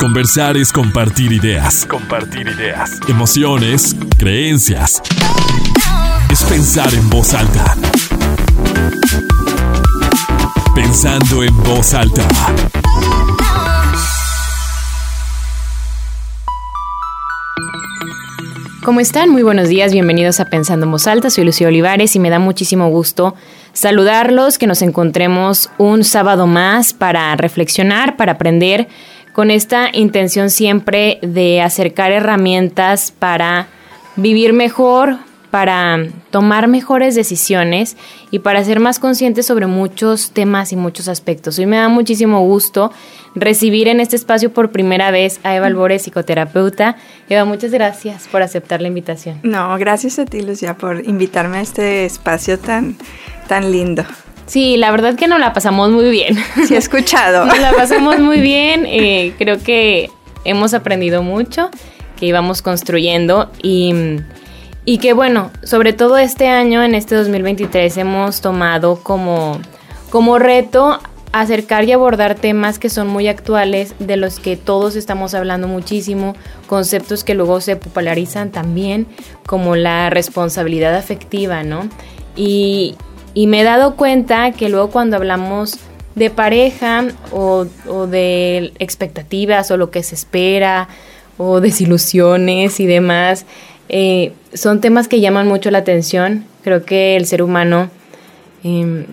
Conversar es compartir ideas. Compartir ideas. Emociones, creencias. Es pensar en voz alta. Pensando en voz alta. ¿Cómo están? Muy buenos días, bienvenidos a Pensando en Voz Alta. Soy Lucía Olivares y me da muchísimo gusto saludarlos, que nos encontremos un sábado más para reflexionar, para aprender, con esta intención siempre de acercar herramientas para vivir mejor, para tomar mejores decisiones y para ser más conscientes sobre muchos temas y muchos aspectos. Hoy me da muchísimo gusto recibir en este espacio por primera vez a Eva Albores, psicoterapeuta. Eva, muchas gracias por aceptar la invitación. No, gracias a ti, Lucía, por invitarme a este espacio tan, tan lindo. Sí, la verdad que nos la pasamos muy bien. Sí, he escuchado. Nos la pasamos muy bien. Eh, creo que hemos aprendido mucho, que íbamos construyendo y y que bueno, sobre todo este año, en este 2023, hemos tomado como, como reto acercar y abordar temas que son muy actuales, de los que todos estamos hablando muchísimo, conceptos que luego se popularizan también, como la responsabilidad afectiva, ¿no? Y, y me he dado cuenta que luego cuando hablamos de pareja o, de expectativas o lo que se espera o desilusiones y demás, eh, son temas que llaman mucho la atención. Creo que el ser humano em,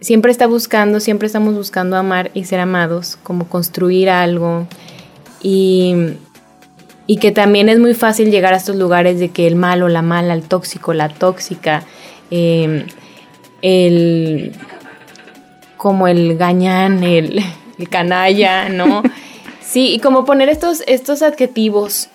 siempre está buscando, siempre estamos buscando amar y ser amados, como construir algo. Y, y que también es muy fácil llegar a estos lugares de que el malo, la mala, el tóxico, la tóxica, em, el como el gañán, el, el canalla, ¿no? Sí, y como poner estos, estos adjetivos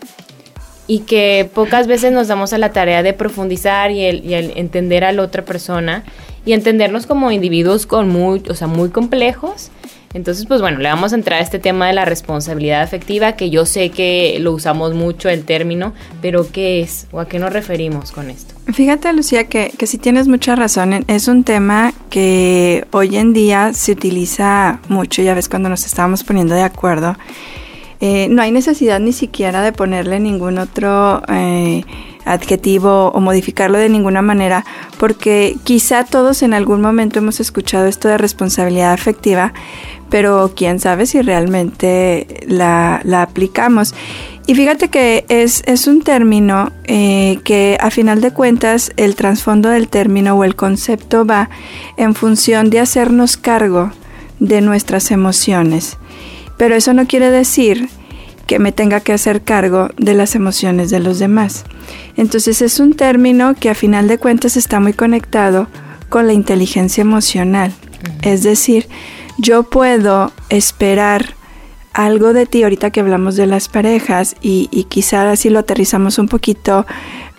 y que pocas veces nos damos a la tarea de profundizar y el, entender a la otra persona y entendernos como individuos con muy, o sea, muy complejos. Entonces, pues bueno, le vamos a entrar a este tema de la responsabilidad afectiva, que yo sé que lo usamos mucho el término, pero ¿qué es o a qué nos referimos con esto? Fíjate, Lucía, que, que si tienes mucha razón, es un tema que hoy en día se utiliza mucho, ya ves cuando nos estábamos poniendo de acuerdo eh, no hay necesidad ni siquiera de ponerle ningún otro eh, adjetivo o modificarlo de ninguna manera, porque quizá todos en algún momento hemos escuchado esto de responsabilidad afectiva, pero quién sabe si realmente la, aplicamos. Y fíjate que es, un término eh, que a final de cuentas el trasfondo del término o el concepto va en función de hacernos cargo de nuestras emociones. Pero eso no quiere decir que me tenga que hacer cargo de las emociones de los demás. Entonces es un término que a final de cuentas está muy conectado con la inteligencia emocional. Es decir, yo puedo esperar algo de ti ahorita que hablamos de las parejas y, y quizá así lo aterrizamos un poquito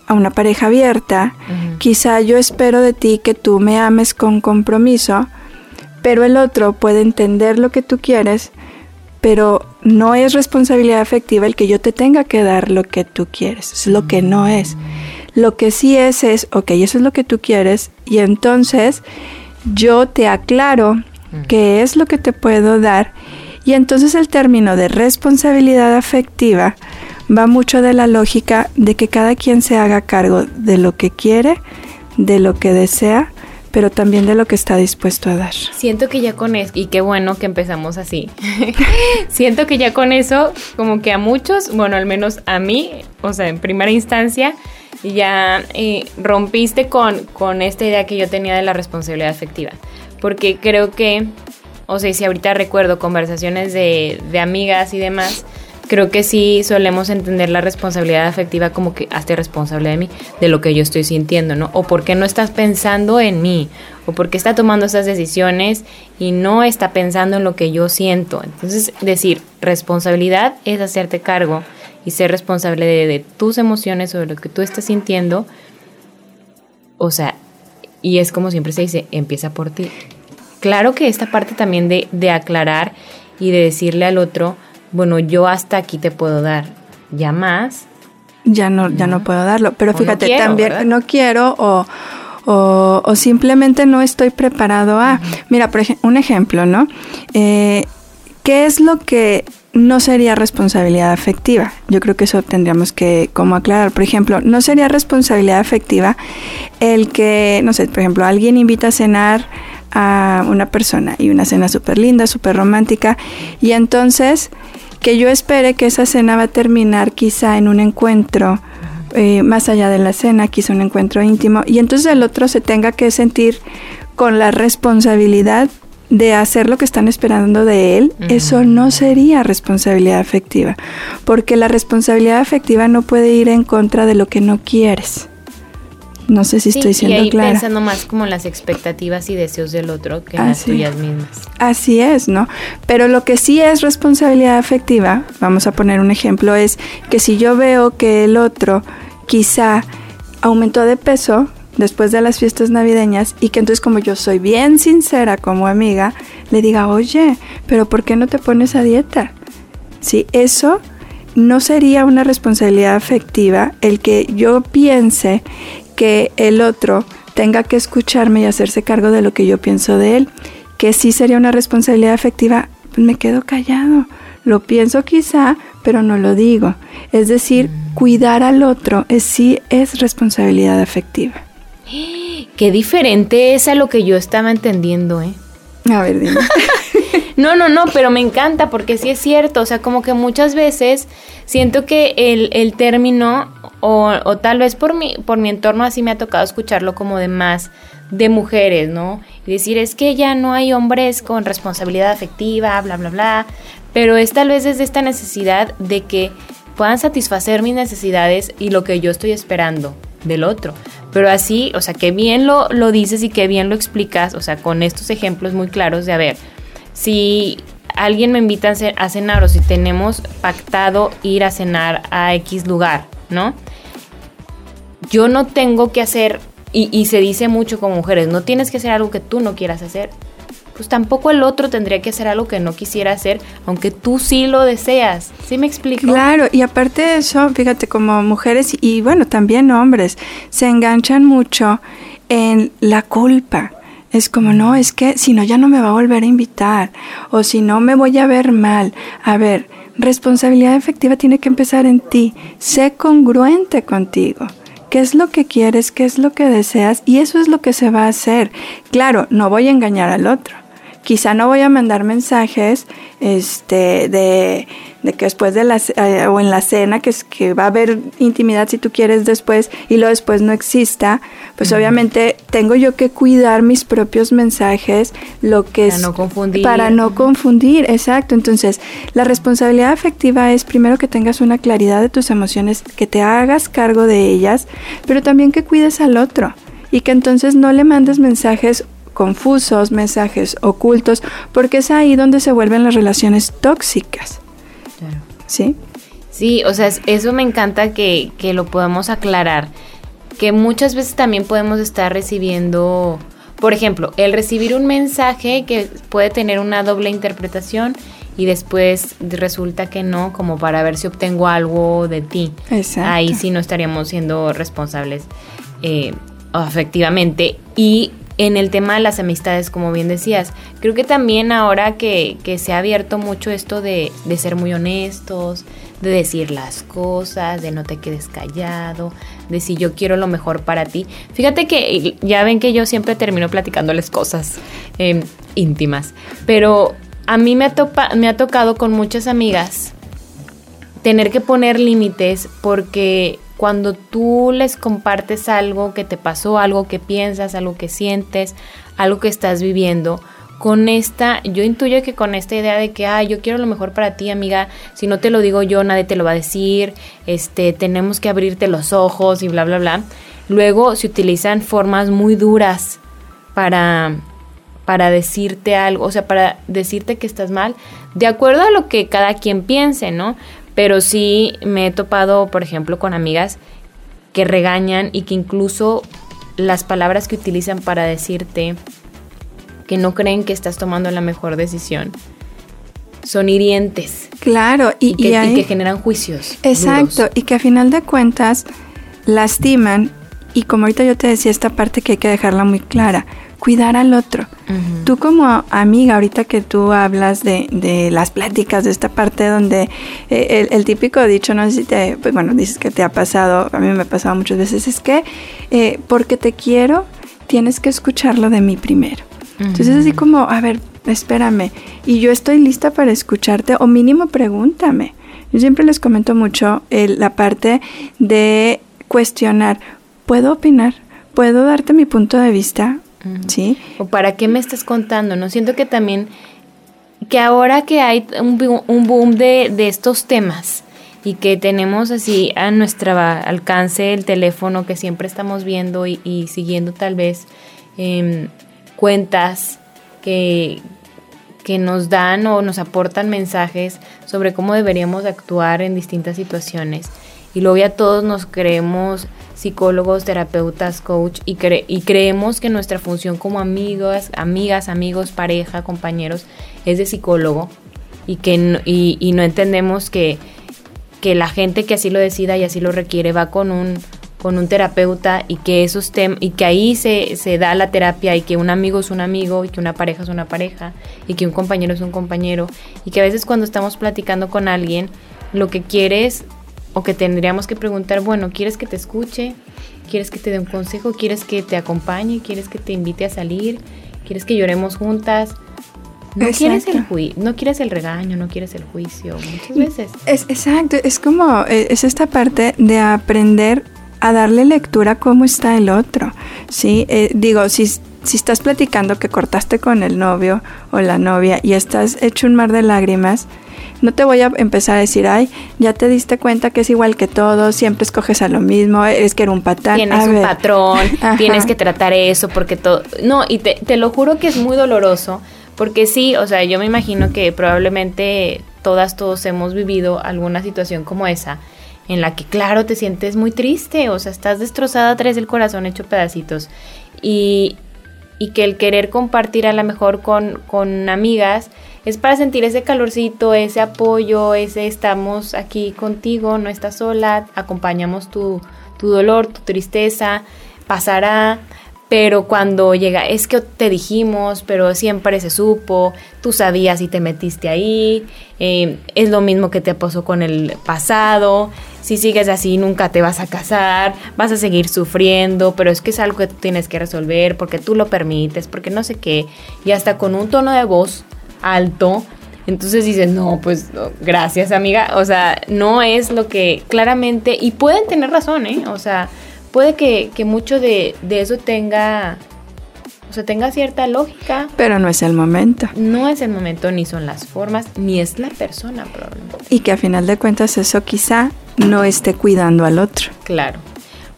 a una pareja abierta, quizá yo espero de ti que tú me ames con compromiso, pero el otro puede entender lo que tú quieres, pero no es responsabilidad afectiva el que yo te tenga que dar lo que tú quieres, es lo que no es. Lo que sí es es, ok, eso es lo que tú quieres y entonces yo te aclaro qué es lo que te puedo dar y entonces el término de responsabilidad afectiva va mucho de la lógica de que cada quien se haga cargo de lo que quiere, de lo que desea pero también de lo que está dispuesto a dar. Siento que ya con eso, y qué bueno que empezamos así, siento que ya con eso, como que a muchos, bueno, al menos a mí, o sea, en primera instancia, ya eh, rompiste con, con esta idea que yo tenía de la responsabilidad afectiva, porque creo que, o sea, si ahorita recuerdo conversaciones de, de amigas y demás, creo que sí solemos entender la responsabilidad afectiva como que hazte responsable de mí, de lo que yo estoy sintiendo, ¿no? O por qué no estás pensando en mí, o por qué está tomando esas decisiones y no está pensando en lo que yo siento. Entonces, decir responsabilidad es hacerte cargo y ser responsable de, tus emociones o de lo que tú estás sintiendo. O sea, y es como siempre se dice, empieza por ti. Claro que esta parte también de, de aclarar y de decirle al otro, bueno, yo hasta aquí te puedo dar, ya más. Ya no, ya no puedo darlo, pero fíjate, también no quiero o, o, simplemente no estoy preparado a. Mira, por ejemplo, un ejemplo, ¿no? Eh, ¿Qué es lo que no sería responsabilidad afectiva. Yo creo que eso tendríamos que como aclarar. Por ejemplo, no sería responsabilidad afectiva el que, no sé, por ejemplo, alguien invita a cenar a una persona y una cena súper linda, súper romántica, y entonces que yo espere que esa cena va a terminar quizá en un encuentro eh, más allá de la cena, quizá un encuentro íntimo, y entonces el otro se tenga que sentir con la responsabilidad de hacer lo que están esperando de él, eso no sería responsabilidad afectiva, porque la responsabilidad afectiva no puede ir en contra de lo que no quieres. No sé si estoy siendo y ahí clara. pensando más como las expectativas y deseos del otro que en las tuyas mismas. Así es, ¿no? Pero lo que sí es responsabilidad afectiva, vamos a poner un ejemplo, es que si yo veo que el otro quizá aumentó de peso, después de las fiestas navideñas y que entonces como yo soy bien sincera como amiga, le diga, oye, pero ¿por qué no te pones a dieta? Sí, eso no sería una responsabilidad afectiva el que yo piense que el otro tenga que escucharme y hacerse cargo de lo que yo pienso de él, que sí sería una responsabilidad afectiva, pues me quedo callado. Lo pienso quizá, pero no lo digo. Es decir, cuidar al otro es, sí es responsabilidad afectiva. Qué diferente es a lo que yo estaba entendiendo, ¿eh? A ver, dime. no, no, no, pero me encanta porque sí es cierto. O sea, como que muchas veces siento que el, el término, o, tal vez por mi, por mi entorno así me ha tocado escucharlo como de más de mujeres, ¿no? Y decir, es que ya no hay hombres con responsabilidad afectiva, bla, bla, bla. Pero es tal vez desde esta necesidad de que puedan satisfacer mis necesidades y lo que yo estoy esperando del otro. Pero así, o sea, que bien lo, lo dices y que bien lo explicas, o sea, con estos ejemplos muy claros de, a ver, si alguien me invita a cenar o si tenemos pactado ir a cenar a X lugar, ¿no? Yo no tengo que hacer, y, se dice mucho como mujeres, no tienes que hacer algo que tú no quieras hacer, pues tampoco el otro tendría que hacer algo que no quisiera hacer, aunque tú sí lo deseas. ¿Sí me explico? Claro, y aparte de eso, fíjate, como mujeres y bueno, también hombres, se enganchan mucho en la culpa. Es como, no, es que si no ya no me va a volver a invitar, o si no me voy a ver mal. A ver, responsabilidad efectiva tiene que empezar en ti. Sé congruente contigo qué es lo que quieres, qué es lo que deseas y eso es lo que se va a hacer. Claro, no voy a engañar al otro. Quizá no voy a mandar mensajes este, de, de que después de la, eh, o en la cena, que, es, que va a haber intimidad si tú quieres después y luego después no exista, pues obviamente tengo yo que cuidar mis propios mensajes, lo que para es... no confundir. Para no confundir, exacto. Entonces, la responsabilidad afectiva es primero que tengas una claridad de tus emociones, que te hagas cargo de ellas, pero también que cuides al otro y que entonces no le mandes mensajes confusos, mensajes ocultos, porque es ahí donde se vuelven las relaciones tóxicas. Claro. ¿Sí? Sí, o sea, eso me encanta que, que lo podamos aclarar, que muchas veces también podemos estar recibiendo, por ejemplo, el recibir un mensaje que puede tener una doble interpretación y después resulta que no, como para ver si obtengo algo de ti. Exacto. Ahí sí no estaríamos siendo responsables eh, efectivamente. Y en el tema de las amistades, como bien decías, creo que también ahora que, se ha abierto mucho esto de, ser muy honestos, de decir las cosas, de no te quedes callado, de si yo quiero lo mejor para ti. Fíjate que ya ven que yo siempre termino platicándoles cosas eh, íntimas, pero a mí me ha tocado con muchas amigas tener que poner límites porque cuando tú les compartes algo que te pasó, algo que piensas, algo que sientes, algo que estás viviendo, con esta, yo intuyo que con esta idea de que, ah, yo quiero lo mejor para ti, amiga, si no te lo digo yo, nadie te lo va a decir, este, tenemos que abrirte los ojos y bla, bla, bla. Luego se utilizan formas muy duras para, para decirte algo, o sea, para decirte que estás mal, de acuerdo a lo que cada quien piense, ¿no? Pero sí me he topado, por ejemplo, con amigas que regañan y que incluso las palabras que utilizan para decirte que no creen que estás tomando la mejor decisión son hirientes. Claro, y, y, que, y, hay, y que, generan juicios. Exacto, duros. y que a final de cuentas lastiman. Y como ahorita yo te decía esta parte que hay que dejarla muy clara, cuidar al otro. Tú como amiga, ahorita que tú hablas de, las pláticas, de esta parte donde eh, el, típico dicho, no sé si te, pues bueno, dices que te ha pasado, a mí me ha pasado muchas veces, es que eh, porque te quiero, tienes que escucharlo de mí primero. Entonces así como, a ver, espérame, y yo estoy lista para escucharte, o mínimo pregúntame. Yo siempre les comento mucho la parte de cuestionar, ¿puedo opinar? ¿Puedo darte mi punto de vista? ¿Sí? ¿O para qué me estás contando? No siento que también, que ahora que hay un, boom de, estos temas y que tenemos así a nuestro alcance el teléfono que siempre estamos viendo y, siguiendo tal vez em, cuentas que, que nos dan o nos aportan mensajes sobre cómo deberíamos actuar en distintas situaciones. Y luego ya todos nos creemos psicólogos, terapeutas, coach y, y creemos que nuestra función como amigos, amigas, amigos, pareja, compañeros es de psicólogo. Y que no, y, no entendemos que, que la gente que así lo decida y así lo requiere va con un con un terapeuta y que esos y que ahí se, se da la terapia y que un amigo es un amigo y que una pareja es una pareja y que un compañero es un compañero. Y que a veces cuando estamos platicando con alguien lo que quieres o que tendríamos que preguntar, bueno, ¿quieres que te escuche? ¿Quieres que te dé un consejo? ¿Quieres que te acompañe? ¿Quieres que te invite a salir? ¿Quieres que lloremos juntas? No quieres el no quieres el regaño, no quieres el juicio, muchas veces. Es, exacto, es como, eh, es esta parte de aprender a darle lectura a cómo está el otro, ¿sí? Eh, digo, si, si estás platicando que cortaste con el novio o la novia y estás hecho un mar de lágrimas, no te voy a empezar a decir, ay, ya te diste cuenta que es igual que todos, siempre escoges a lo mismo, es que era un patán. Tienes un patrón, tienes que tratar eso porque todo... No, y te, te lo juro que es muy doloroso, porque sí, o sea, yo me imagino que probablemente todas, todos hemos vivido alguna situación como esa, en la que, claro, te sientes muy triste, o sea, estás destrozada, traes el corazón hecho pedacitos. Y, y que el querer compartir a lo mejor con, con amigas es para sentir ese calorcito, ese apoyo, ese estamos aquí contigo, no estás sola, acompañamos tu, tu dolor, tu tristeza, pasará, pero cuando llega, es que te dijimos, pero siempre se supo, tú sabías y te metiste ahí, eh, es lo mismo que te pasó con el pasado, si sigues así nunca te vas a casar, vas a seguir sufriendo, pero es que es algo que tú tienes que resolver porque tú lo permites, porque no sé qué, y hasta con un tono de voz alto. Entonces dices, no, pues gracias amiga. O sea, no es lo que claramente, y pueden tener razón, ¿eh? O sea, puede que, mucho de, eso tenga, o sea, tenga cierta lógica. Pero no es el momento. No es el momento, ni son las formas, ni es la persona probablemente. Y que a final de cuentas eso quizá no esté cuidando al otro. Claro.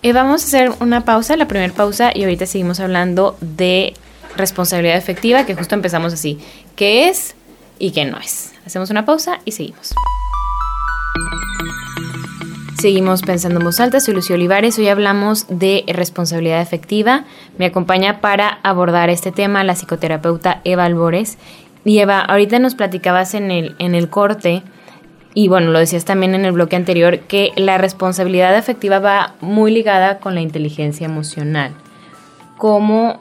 Eh, vamos a hacer una pausa, la primera pausa, y ahorita seguimos hablando de responsabilidad efectiva, que justo empezamos así, qué es y qué no es. Hacemos una pausa y seguimos. Seguimos pensando en voz alta, soy Lucio Olivares, hoy hablamos de responsabilidad efectiva. Me acompaña para abordar este tema la psicoterapeuta Eva Albores. Y Eva, ahorita nos platicabas en el, en el corte, y bueno, lo decías también en el bloque anterior, que la responsabilidad efectiva va muy ligada con la inteligencia emocional. ¿Cómo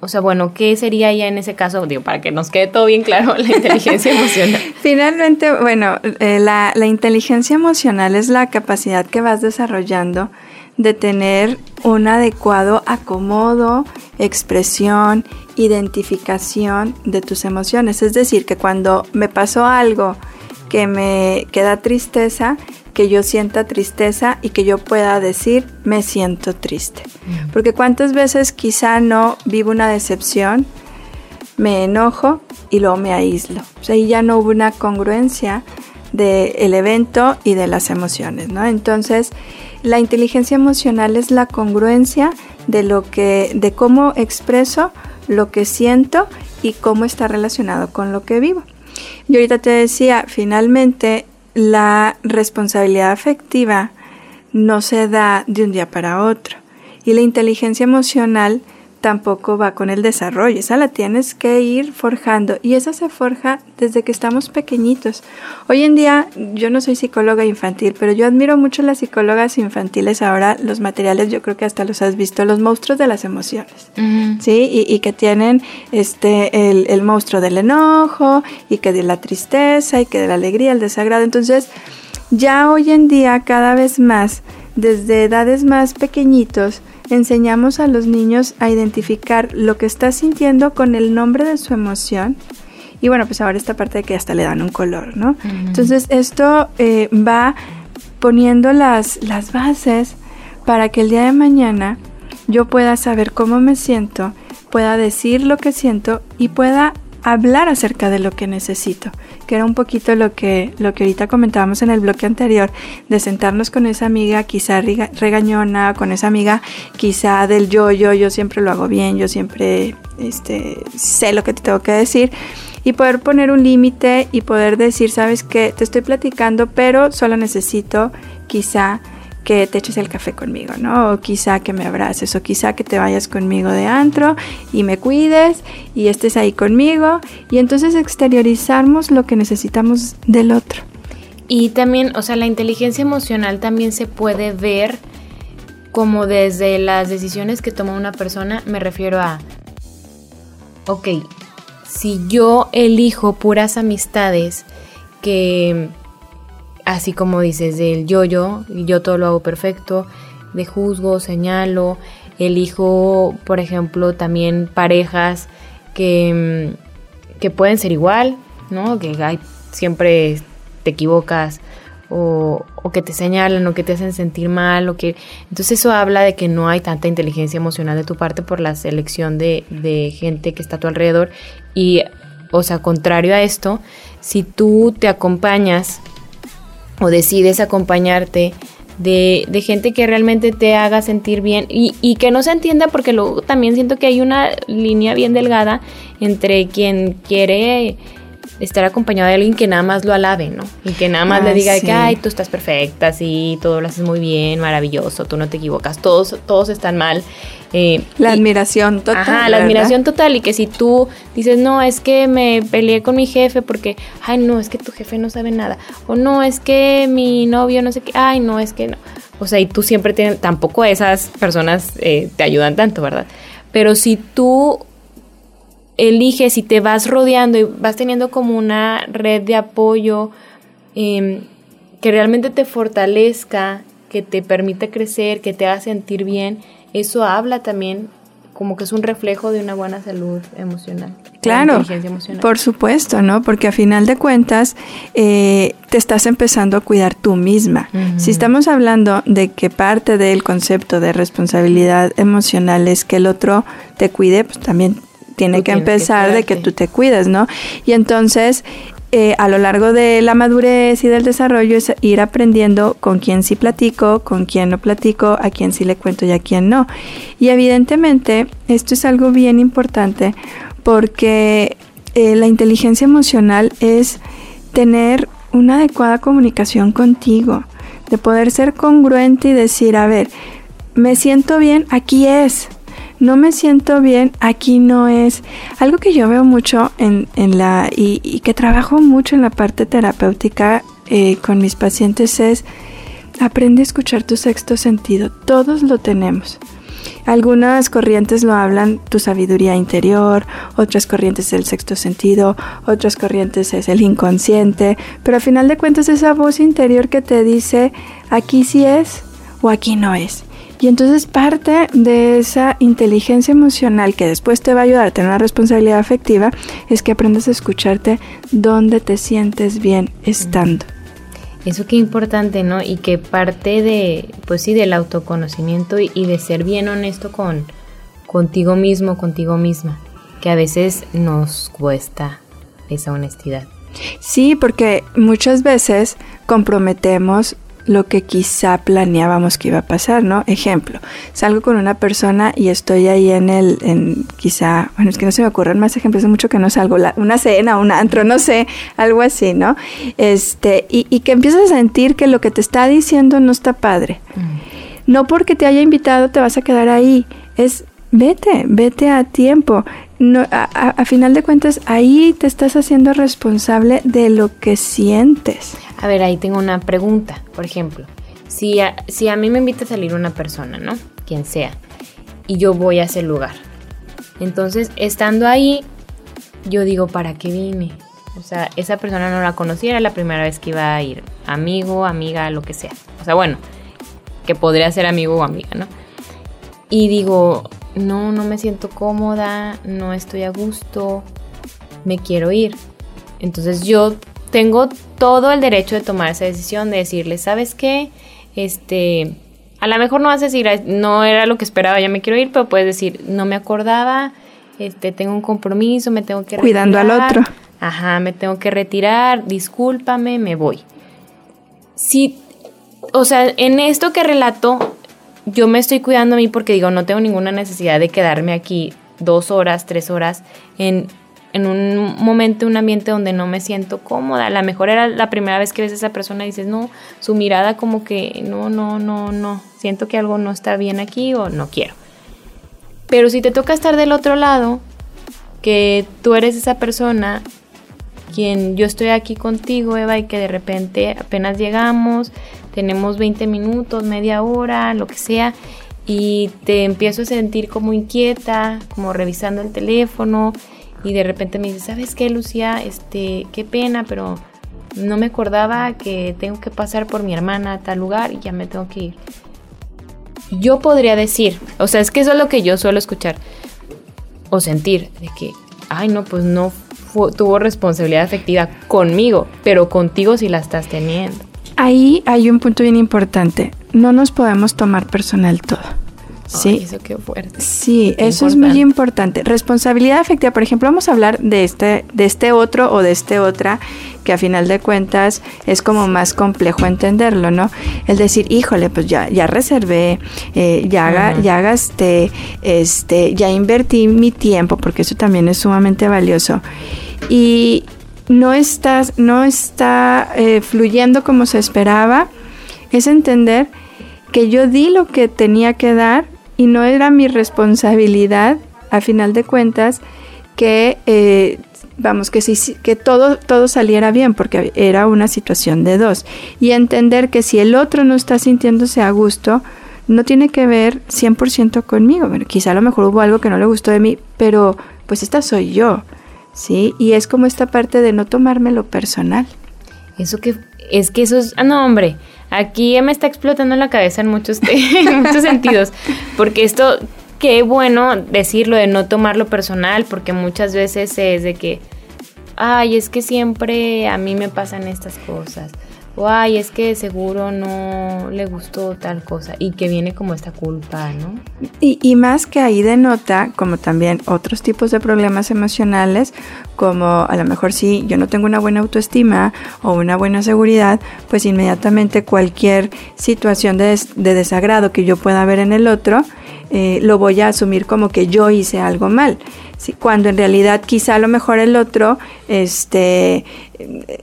o sea, bueno, ¿qué sería ya en ese caso? Digo, para que nos quede todo bien claro, la inteligencia emocional. Finalmente, bueno, eh, la, la inteligencia emocional es la capacidad que vas desarrollando de tener un adecuado acomodo, expresión, identificación de tus emociones. Es decir, que cuando me pasó algo que me queda tristeza, que yo sienta tristeza y que yo pueda decir, me siento triste. Porque cuántas veces quizá no vivo una decepción, me enojo y luego me aíslo. O sea, ahí ya no hubo una congruencia del evento y de las emociones, ¿no? Entonces, la inteligencia emocional es la congruencia de lo que, de cómo expreso lo que siento y cómo está relacionado con lo que vivo. Yo ahorita te decía, finalmente la responsabilidad afectiva no se da de un día para otro. Y la inteligencia emocional tampoco va con el desarrollo, esa la tienes que ir forjando. Y esa se forja desde que estamos pequeñitos. Hoy en día yo no soy psicóloga infantil, pero yo admiro mucho las psicólogas infantiles ahora, los materiales yo creo que hasta los has visto, los monstruos de las emociones, ¿sí? Y, que tienen este, el, el monstruo del enojo y que de la tristeza y que de la alegría, el desagrado, entonces ya hoy en día cada vez más, desde edades más pequeñitos, enseñamos a los niños a identificar lo que está sintiendo con el nombre de su emoción. Y bueno, pues ahora esta parte de que hasta le dan un color, ¿no? Entonces esto eh, va poniendo las, las bases para que el día de mañana yo pueda saber cómo me siento, pueda decir lo que siento y pueda hablar acerca de lo que necesito, que era un poquito lo que, lo que ahorita comentábamos en el bloque anterior, de sentarnos con esa amiga quizá regañona, con esa amiga quizá del yo, yo, yo siempre lo hago bien, yo siempre este, sé lo que te tengo que decir y poder poner un límite y poder decir, sabes que te estoy platicando, pero solo necesito quizá que te eches el café conmigo, ¿no? O quizá que me abraces, o quizá que te vayas conmigo de antro y me cuides y estés ahí conmigo. Y entonces exteriorizamos lo que necesitamos del otro. Y también, o sea, la inteligencia emocional también se puede ver como desde las decisiones que toma una persona, me refiero a, ok, si yo elijo puras amistades que así como dices, del yo-yo, yo todo lo hago perfecto, de juzgo, señalo, elijo, por ejemplo, también parejas que, mm, que pueden ser igual, ¿no? Que hay, siempre te equivocas o, o, que te señalan o que te hacen sentir mal o que entonces eso habla de que no hay tanta inteligencia emocional de tu parte por la selección de, de gente que está a tu alrededor y o sea contrario a esto si tú te acompañas o decides acompañarte de, de, gente que realmente te haga sentir bien y, y, que no se entienda porque luego también siento que hay una línea bien delgada entre quien quiere estar acompañado de alguien que nada más lo alabe, ¿no? Y que nada más le diga que, ay, tú estás perfecta, sí, todo lo haces muy bien, maravilloso, tú no te equivocas, todos, todos están mal. Eh, la admiración total. Ajá, la admiración total. Y que si tú dices, no, es que me peleé con mi jefe porque, ay, no, es que tu jefe no sabe nada. O no, es que mi novio no sé qué, ay, no, es que no. O sea, y tú siempre tienes, tampoco esas personas eh, te ayudan tanto, ¿verdad? Pero si tú eliges y te vas rodeando y vas teniendo como una red de apoyo em, que realmente te fortalezca, que te permita crecer, que te haga sentir bien, eso habla también como que es un reflejo de una buena salud emocional. Claro, por supuesto, ¿no? Porque a final de cuentas eh, te estás empezando a cuidar tú misma. Si estamos hablando de que parte del concepto de responsabilidad emocional es que el otro te cuide, pues también tiene que empezar de que tú te cuides, ¿no? Y entonces eh, a lo largo de la madurez y del desarrollo es ir aprendiendo con quién sí platico, con quién no platico, a quién sí le cuento y a quién no. Y evidentemente esto es algo bien importante porque eh, la inteligencia emocional es tener una adecuada comunicación contigo, de poder ser congruente y decir, a ver, me siento bien, aquí es, no me siento bien, aquí no es. Algo que yo veo mucho en, en la, y, que trabajo mucho en la parte terapéutica eh, con mis pacientes es, aprende a escuchar tu sexto sentido. Todos lo tenemos. Algunas corrientes lo hablan tu sabiduría interior, otras corrientes el sexto sentido, otras corrientes es el inconsciente, pero al final de cuentas esa voz interior que te dice aquí sí es o aquí no es. Y entonces parte de esa inteligencia emocional que después te va a ayudar a tener una responsabilidad afectiva es que aprendas a escucharte donde te sientes bien estando. Eso qué importante, ¿no? Y que parte de, pues sí, del autoconocimiento y, de ser bien honesto con contigo mismo, contigo misma, que a veces nos cuesta esa honestidad. Sí, porque muchas veces comprometemos lo que quizá planeábamos que iba a pasar, ¿no? Ejemplo, salgo con una persona y estoy ahí en el, en quizá, bueno, es que no se me ocurren más ejemplos, hace mucho que no salgo, una cena, un antro, no sé, algo así, ¿no? Este, y, y, que empiezas a sentir que lo que te está diciendo no está padre. Mm. No porque te haya invitado te vas a quedar ahí, es vete, vete a tiempo. No, a, final de cuentas, ahí te estás haciendo responsable de lo que sientes. A ver, ahí tengo una pregunta, por ejemplo. Si a, si a mí me invita a salir una persona, ¿no? Quien sea, y yo voy a ese lugar. Entonces, estando ahí, yo digo, ¿para qué vine? O sea, esa persona no la conocía, era la primera vez que iba a ir. Amigo, amiga, lo que sea. O sea, bueno, que podría ser amigo o amiga, ¿no? Y digo, no, no me siento cómoda, no estoy a gusto, me quiero ir. Entonces yo tengo todo el derecho de tomar esa decisión, de decirle, ¿sabes qué? Este, a lo mejor no vas a decir, no era lo que esperaba, ya me quiero ir, pero puedes decir, no me acordaba, este, tengo un compromiso, me tengo que Cuidando al otro. Ajá, me tengo que retirar, discúlpame, me voy. Sí, o sea, en esto que relato, yo me estoy cuidando a mí porque digo, no tengo ninguna necesidad de quedarme aquí dos horas, tres horas en, en un momento, un ambiente donde no me siento cómoda. A lo mejor era la primera vez que ves a esa persona y dices, no, su mirada como que, no, no, no, no, siento que algo no está bien aquí o no quiero. Pero si te toca estar del otro lado, que tú eres esa persona, quien yo estoy aquí contigo, Eva, y que de repente apenas llegamos, tenemos 20 minutos, media hora, lo que sea, y te empiezo a sentir como inquieta, como revisando el teléfono, y de repente me dices, ¿sabes qué, Lucía? Este, qué pena, pero no me acordaba que tengo que pasar por mi hermana a tal lugar y ya me tengo que ir. Yo podría decir, o sea, es que eso es lo que yo suelo escuchar o sentir, de que, ay, no, pues no tuvo responsabilidad afectiva conmigo, pero contigo sí la estás teniendo ahí hay un punto bien importante. No nos podemos tomar personal todo. Sí, eso qué fuerte. Sí, eso es muy importante. Responsabilidad afectiva, por ejemplo, vamos a hablar de este, de este otro o de este otra, que a final de cuentas es como más complejo entenderlo, ¿no? El decir, híjole, pues ya, ya reservé, eh, ya, ya gasté, este, ya invertí mi tiempo, porque eso también es sumamente valioso. Y, no, estás, no está eh, fluyendo como se esperaba, es entender que yo di lo que tenía que dar y no era mi responsabilidad, a final de cuentas, que, eh, vamos, que, si, que todo, todo saliera bien, porque era una situación de dos. Y entender que si el otro no está sintiéndose a gusto, no tiene que ver 100% conmigo. Bueno, quizá a lo mejor hubo algo que no le gustó de mí, pero pues esta soy yo. ¿Sí? Y es como esta parte de no tomármelo personal. Eso que es que eso es, ah, no, hombre, aquí me está explotando la cabeza en muchos, en muchos sentidos, porque esto, qué bueno decirlo de no tomarlo personal, porque muchas veces es de que, ay, es que siempre a mí me pasan estas cosas o ay, es que seguro no le gustó tal cosa y que viene como esta culpa, ¿no? Y, y, más que ahí denota como también otros tipos de problemas emocionales, como a lo mejor si yo no tengo una buena autoestima o una buena seguridad, pues inmediatamente cualquier situación de, de desagrado que yo pueda ver en el otro, eh, lo voy a asumir como que yo hice algo mal. ¿sí? Cuando en realidad quizá a lo mejor el otro, este,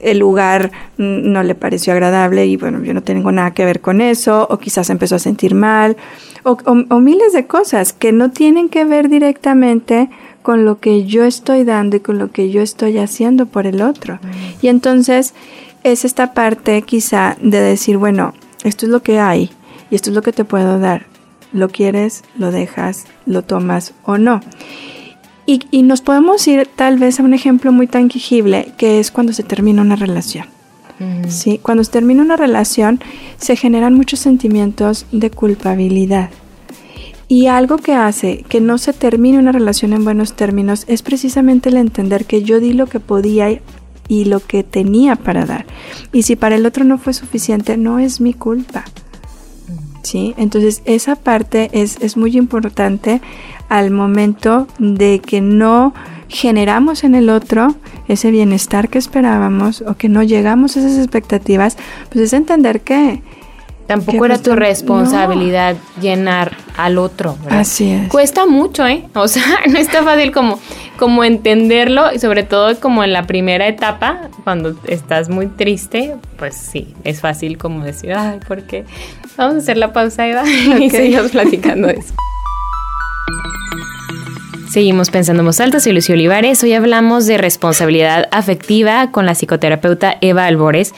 el lugar no le pareció agradable y bueno, yo no tengo nada que ver con eso, o quizás empezó a sentir mal, o, o miles de cosas que no tienen que ver directamente con lo que yo estoy dando y con lo que yo estoy haciendo por el otro. Y entonces es esta parte quizá de decir, bueno, esto es lo que hay y esto es lo que te puedo dar lo quieres, lo dejas, lo tomas o no. Y, nos podemos ir tal vez a un ejemplo muy tangible, que es cuando se termina una relación. ¿sí? Cuando se termina una relación, se generan muchos sentimientos de culpabilidad. Y algo que hace que no se termine una relación en buenos términos es precisamente el entender que yo di lo que podía y lo que tenía para dar. Y si para el otro no fue suficiente, no es mi culpa. ¿Sí? Entonces esa parte es, es muy importante al momento de que no generamos en el otro ese bienestar que esperábamos o que no llegamos a esas expectativas, pues es entender que... Tampoco era tu responsabilidad llenar al otro. Así es. Cuesta mucho, ¿eh? O sea, no está fácil como, como entenderlo y sobre todo como en la primera etapa, cuando estás muy triste, pues sí, es fácil como decir, ay, ¿por qué? Vamos a hacer la pausa, Eva, y seguimos platicando eso. Seguimos pensando en voz alta, soy Lucio Olivares. Hoy hablamos de responsabilidad afectiva con la psicoterapeuta Eva Albores.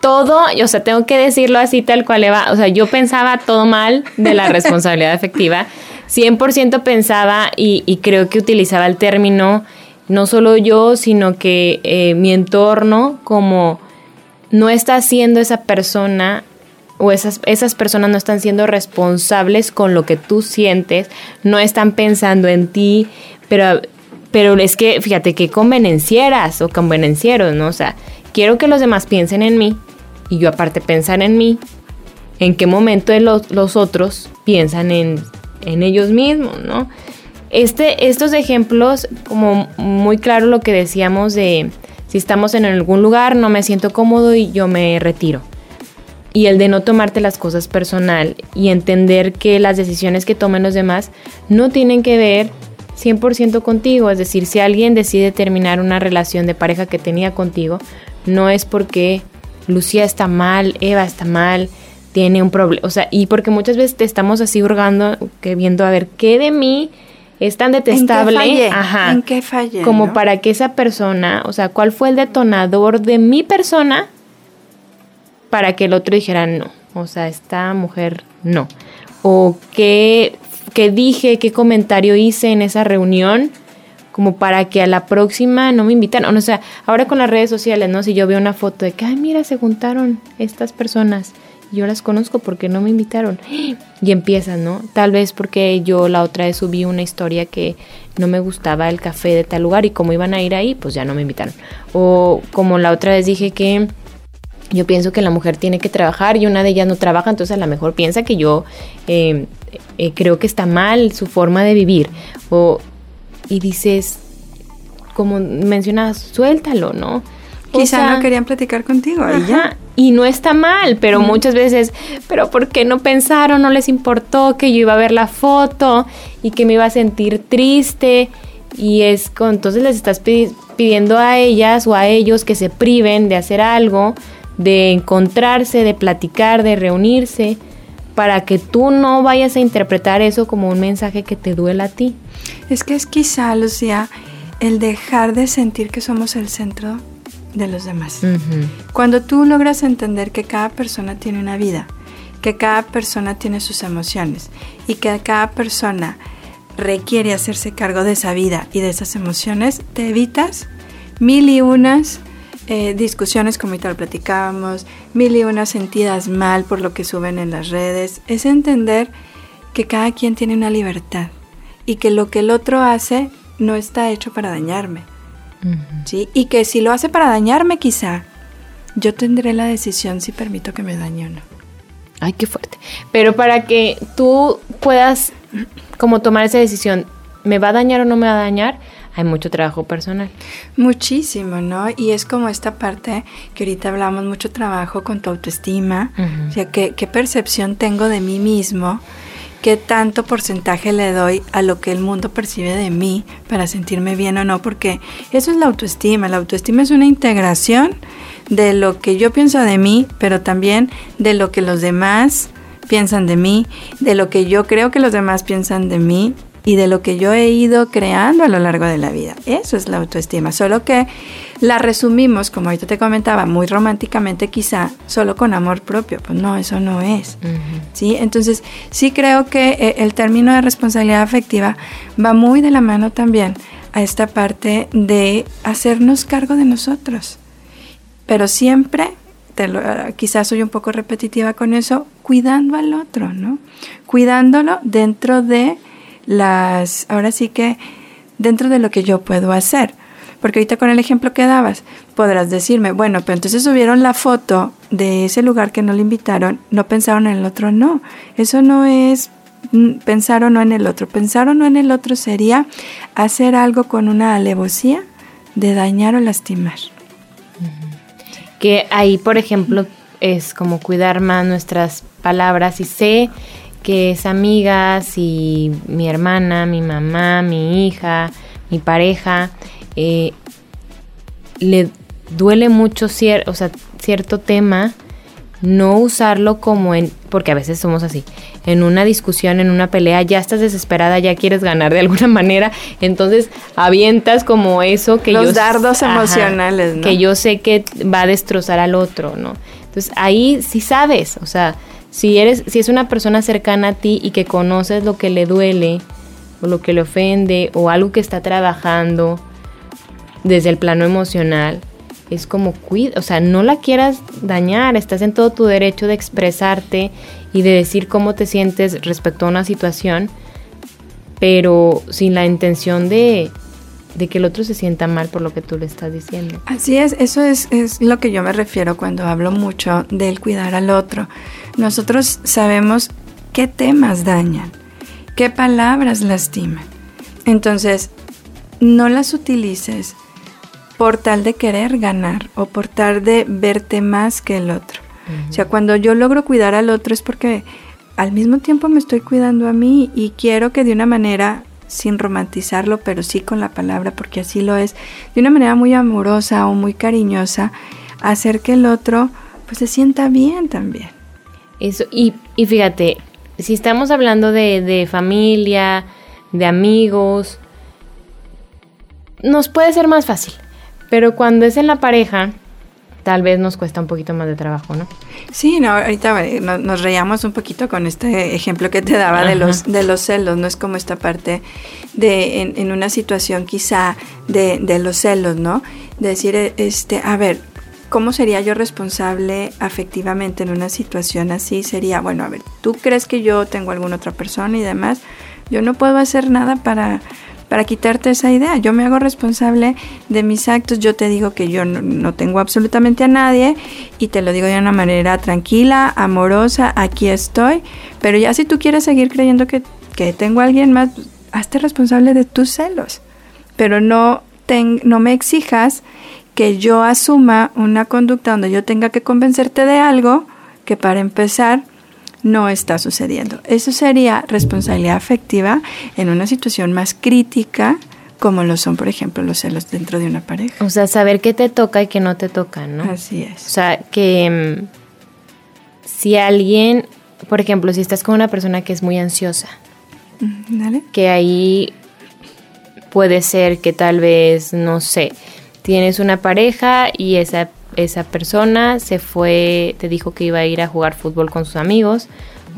Todo, o sea, tengo que decirlo así tal cual Eva, o sea, yo pensaba todo mal de la responsabilidad afectiva. 100% pensaba y, creo que utilizaba el término, no solo yo, sino que eh, mi entorno como no está siendo esa persona o esas, esas personas no están siendo responsables con lo que tú sientes, no están pensando en ti, pero, pero es que, fíjate, que convenencieras o convenencieros, ¿no? O sea, quiero que los demás piensen en mí y yo aparte pensar en mí, en qué momento los, los otros piensan en, en ellos mismos, ¿no? Este, estos ejemplos, como muy claro lo que decíamos de si estamos en algún lugar, no me siento cómodo y yo me retiro y el de no tomarte las cosas personal y entender que las decisiones que tomen los demás no tienen que ver 100% contigo. Es decir, si alguien decide terminar una relación de pareja que tenía contigo, no es porque Lucía está mal, Eva está mal, tiene un problema. O sea, y porque muchas veces te estamos así hurgando, que viendo a ver qué de mí es tan detestable. ¿En qué Ajá. ¿En qué fallé, como para que esa persona, o sea, ¿cuál fue el detonador de mi persona? para que el otro dijera no. O sea, esta mujer no. O qué, dije, qué comentario hice en esa reunión como para que a la próxima no me invitan. O sea, ahora con las redes sociales, ¿no? Si yo veo una foto de que, ay, mira, se juntaron estas personas. Yo las conozco porque no me invitaron. Y empiezan, ¿no? Tal vez porque yo la otra vez subí una historia que no me gustaba el café de tal lugar y como iban a ir ahí, pues ya no me invitaron. O como la otra vez dije que yo pienso que la mujer tiene que trabajar y una de ellas no trabaja, entonces a lo mejor piensa que yo eh, eh, creo que está mal su forma de vivir. O, y dices, como mencionas, suéltalo, ¿no? Quizá no querían platicar contigo, ella. Y no está mal, pero muchas veces, pero ¿por qué no pensaron? No les importó que yo iba a ver la foto y que me iba a sentir triste. Y es con, entonces les estás pidiendo a ellas o a ellos que se priven de hacer algo de encontrarse, de platicar, de reunirse, para que tú no vayas a interpretar eso como un mensaje que te duela a ti. Es que es quizá, Lucía, el dejar de sentir que somos el centro de los demás. Cuando tú logras entender que cada persona tiene una vida, que cada persona tiene sus emociones y que cada persona requiere hacerse cargo de esa vida y de esas emociones, te evitas mil y unas eh, discusiones como tal platicábamos, mil y unas sentidas mal por lo que suben en las redes, es entender que cada quien tiene una libertad y que lo que el otro hace no está hecho para dañarme. ¿sí? Y que si lo hace para dañarme quizá, yo tendré la decisión si permito que me dañe o no. Ay, qué fuerte. Pero para que tú puedas como tomar esa decisión, ¿me va a dañar o no me va a dañar? Hay mucho trabajo personal. Muchísimo, ¿no? Y es como esta parte que ahorita hablamos, mucho trabajo con tu autoestima, o sea, ¿qué, qué percepción tengo de mí mismo, qué tanto porcentaje le doy a lo que el mundo percibe de mí para sentirme bien o no, porque eso es la autoestima, la autoestima es una integración de lo que yo pienso de mí, pero también de lo que los demás piensan de mí, de lo que yo creo que los demás piensan de mí y de lo que yo he ido creando a lo largo de la vida. Eso es la autoestima, solo que la resumimos, como ahorita te comentaba, muy románticamente quizá, solo con amor propio. Pues no, eso no es. ¿sí? Entonces, sí creo que eh, el término de responsabilidad afectiva va muy de la mano también a esta parte de hacernos cargo de nosotros. Pero siempre quizás soy un poco repetitiva con eso, cuidando al otro, ¿no? Cuidándolo dentro de las, ahora sí que dentro de lo que yo puedo hacer. Porque ahorita con el ejemplo que dabas, podrás decirme, bueno, pero entonces subieron la foto de ese lugar que no le invitaron, no pensaron en el otro, no. Eso no es mm, pensar o no en el otro. Pensar o no en el otro sería hacer algo con una alevosía de dañar o lastimar. Que ahí, por ejemplo, es como cuidar más nuestras palabras y sé que es amigas y mi hermana, mi mamá, mi hija, mi pareja, eh, le duele mucho o sea, cierto tema no usarlo como en, porque a veces somos así, en una discusión, en una pelea, ya estás desesperada, ya quieres ganar de alguna manera, entonces avientas como eso que Los dardos emocionales, ¿no? Que yo sé que va a destrozar al otro, ¿no? Entonces ahí sí sabes, o sea, si eres, si es una persona cercana a ti y que conoces lo que le duele, o lo que le ofende, o algo que está trabajando desde el plano emocional, es como cuida, o sea, no la quieras dañar, estás en todo tu derecho de expresarte y de decir cómo te sientes respecto a una situación, pero sin la intención de, de que el otro se sienta mal por lo que tú le estás diciendo. Así es, eso es, es lo que yo me refiero cuando hablo mucho del cuidar al otro. Nosotros sabemos qué temas dañan, qué palabras lastiman. Entonces, no las utilices por tal de querer ganar o por tal de verte más que el otro. O sea, cuando yo logro cuidar al otro es porque al mismo tiempo me estoy cuidando a mí y quiero que de una manera, sin romantizarlo, pero sí con la palabra, porque así lo es, de una manera muy amorosa o muy cariñosa, hacer que el otro pues se sienta bien también. Eso, y, y fíjate, si estamos hablando de, de familia, de amigos, nos puede ser más fácil. Pero cuando es en la pareja, tal vez nos cuesta un poquito más de trabajo, ¿no? Sí, no, ahorita eh, no, nos reíamos un poquito con este ejemplo que te daba de los, de los celos, no es como esta parte de en, en una situación quizá de, de, los celos, ¿no? De decir, eh, este, a ver, ¿cómo sería yo responsable afectivamente en una situación así? Sería, bueno, a ver, ¿tú crees que yo tengo alguna otra persona y demás? Yo no puedo hacer nada para para quitarte esa idea. Yo me hago responsable de mis actos, yo te digo que yo no, tengo absolutamente a nadie y te lo digo de una manera tranquila, amorosa, aquí estoy, pero ya si tú quieres seguir creyendo que, que tengo a alguien más, hazte responsable de tus celos, pero no, ten, no me exijas que yo asuma una conducta donde yo tenga que convencerte de algo que para empezar no está sucediendo. Eso sería responsabilidad afectiva en una situación más crítica, como lo son, por ejemplo, los celos dentro de una pareja. O sea, saber qué te toca y qué no te toca, ¿no? Así es. O sea, que um, si alguien, por ejemplo, si estás con una persona que es muy ansiosa, ¿Dale? que ahí puede ser que tal vez, no sé, tienes una pareja y esa esa persona se fue, te dijo que iba a ir a jugar fútbol con sus amigos,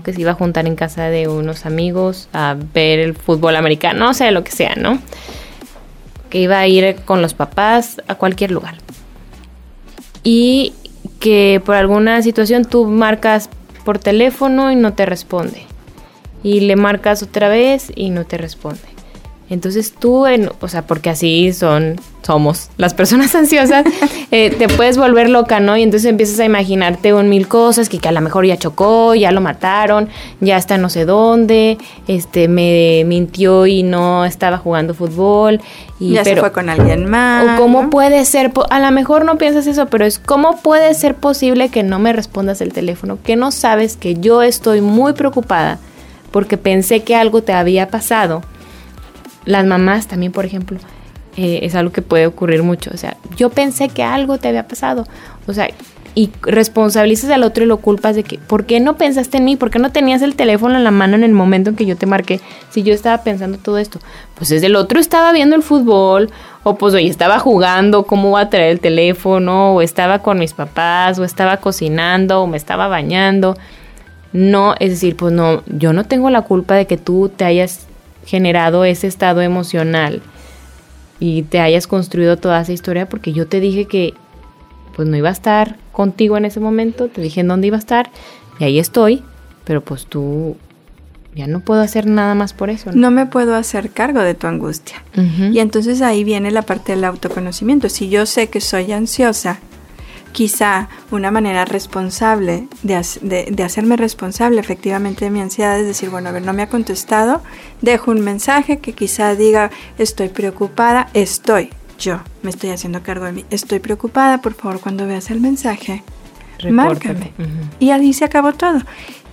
que se iba a juntar en casa de unos amigos a ver el fútbol americano, no sé, lo que sea, ¿no? Que iba a ir con los papás a cualquier lugar. Y que por alguna situación tú marcas por teléfono y no te responde. Y le marcas otra vez y no te responde. Entonces tú, en, o sea, porque así son, somos las personas ansiosas, eh, te puedes volver loca, ¿no? Y entonces empiezas a imaginarte un mil cosas, que, que, a lo mejor ya chocó, ya lo mataron, ya está no sé dónde, este, me mintió y no estaba jugando fútbol. Y, ya pero, se fue con alguien más. O cómo ¿no? puede ser, a lo mejor no piensas eso, pero es cómo puede ser posible que no me respondas el teléfono, que no sabes que yo estoy muy preocupada porque pensé que algo te había pasado las mamás también, por ejemplo, eh, es algo que puede ocurrir mucho. O sea, yo pensé que algo te había pasado. O sea, y responsabilizas al otro y lo culpas de que, ¿por qué no pensaste en mí? ¿Por qué no tenías el teléfono en la mano en el momento en que yo te marqué? Si yo estaba pensando todo esto. Pues es el otro estaba viendo el fútbol, o pues oye, estaba jugando, ¿cómo voy a traer el teléfono? O estaba con mis papás, o estaba cocinando, o me estaba bañando. No, es decir, pues no, yo no tengo la culpa de que tú te hayas generado ese estado emocional y te hayas construido toda esa historia porque yo te dije que pues no iba a estar contigo en ese momento, te dije en dónde iba a estar y ahí estoy, pero pues tú ya no puedo hacer nada más por eso. No, no me puedo hacer cargo de tu angustia. Uh -huh. Y entonces ahí viene la parte del autoconocimiento. Si yo sé que soy ansiosa, quizá una manera responsable de, de, de, hacerme responsable efectivamente de mi ansiedad es decir, bueno, a ver, no me ha contestado, dejo un mensaje que quizá diga, estoy preocupada, estoy, yo me estoy haciendo cargo de mí, estoy preocupada, por favor, cuando veas el mensaje, Repórtame. márcame. Uh -huh. Y ahí se acabó todo.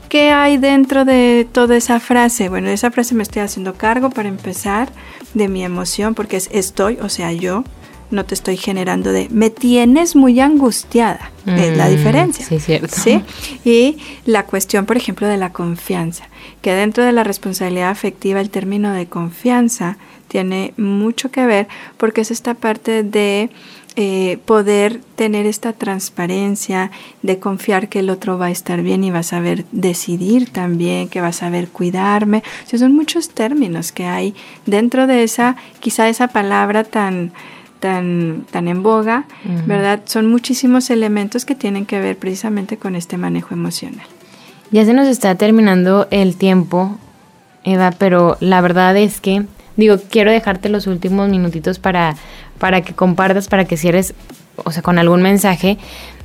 ¿Qué hay dentro de toda esa frase? Bueno, de esa frase me estoy haciendo cargo para empezar de mi emoción, porque es estoy, o sea, yo, no te estoy generando de me tienes muy angustiada. es la Mm, diferencia. sí, cierto. ¿Sí? Y la cuestión, por ejemplo, de la confianza, que dentro de la responsabilidad afectiva el término de confianza tiene mucho que ver porque es esta parte de eh, poder tener esta transparencia, de confiar que el otro va a estar bien y va a saber decidir también, que va a saber cuidarme. O sea, son muchos términos que hay dentro de esa, quizá esa palabra tan tan, tan en boga. ¿verdad? Son muchísimos elementos que tienen que ver precisamente con este manejo emocional. Ya se nos está terminando el tiempo, Eva, pero la verdad es que, digo, quiero dejarte los últimos minutitos para, para que compartas, para que cierres, o sea, con algún mensaje.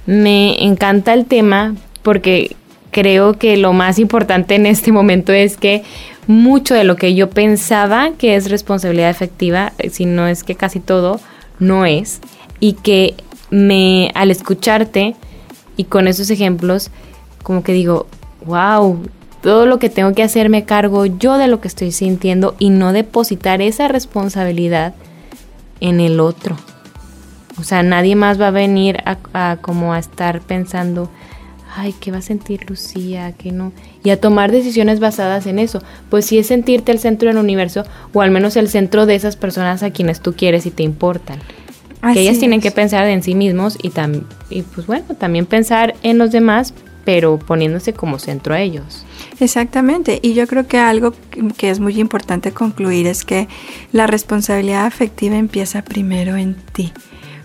Me encanta el tema porque creo que lo más importante en este momento es que mucho de lo que yo pensaba que es responsabilidad efectiva, eh, si no es que casi todo, no es. Y que me, al escucharte y con esos ejemplos, como que digo, wow, todo lo que tengo que hacer me cargo yo de lo que estoy sintiendo y no depositar esa responsabilidad en el otro. O sea, nadie más va a venir a, a como a estar pensando, ay, ¿qué va a sentir Lucía? ¿Qué no? Y a tomar decisiones basadas en eso. Pues sí es sentirte el centro del universo o al menos el centro de esas personas a quienes tú quieres y te importan. Así que ellas tienen que pensar en sí mismos y, tam- y pues bueno, también pensar en los demás, pero poniéndose como centro a ellos. Exactamente, y yo creo que algo que es muy importante concluir es que la responsabilidad afectiva empieza primero en ti.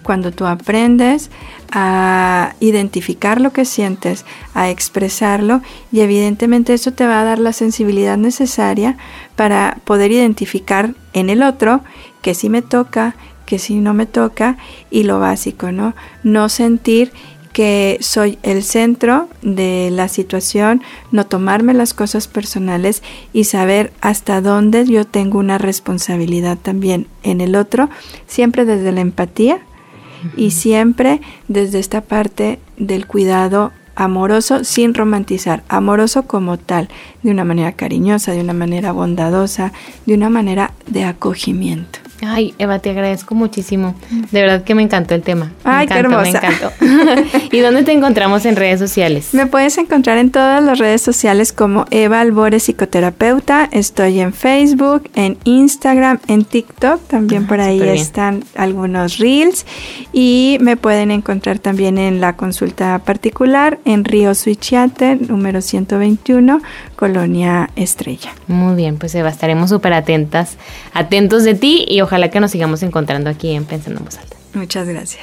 Cuando tú aprendes a identificar lo que sientes, a expresarlo, y evidentemente eso te va a dar la sensibilidad necesaria para poder identificar en el otro que sí me toca, que sí no me toca, y lo básico, ¿no? No sentir que soy el centro de la situación, no tomarme las cosas personales y saber hasta dónde yo tengo una responsabilidad también en el otro, siempre desde la empatía y siempre desde esta parte del cuidado amoroso sin romantizar, amoroso como tal, de una manera cariñosa, de una manera bondadosa, de una manera de acogimiento. Ay, Eva, te agradezco muchísimo. De verdad que me encantó el tema. Me Ay, qué encantó, me hermosa. encantó. ¿Y dónde te encontramos en redes sociales? Me puedes encontrar en todas las redes sociales como Eva Albores Psicoterapeuta. Estoy en Facebook, en Instagram, en TikTok. También Ah, por ahí están algunos reels. Y me pueden encontrar también en la consulta particular en Río Suichiate, número 121, Colonia Estrella. Muy bien, pues Eva, estaremos súper atentas, atentos de ti y ojalá que nos sigamos encontrando aquí en Pensando en Voz Alta. Muchas gracias.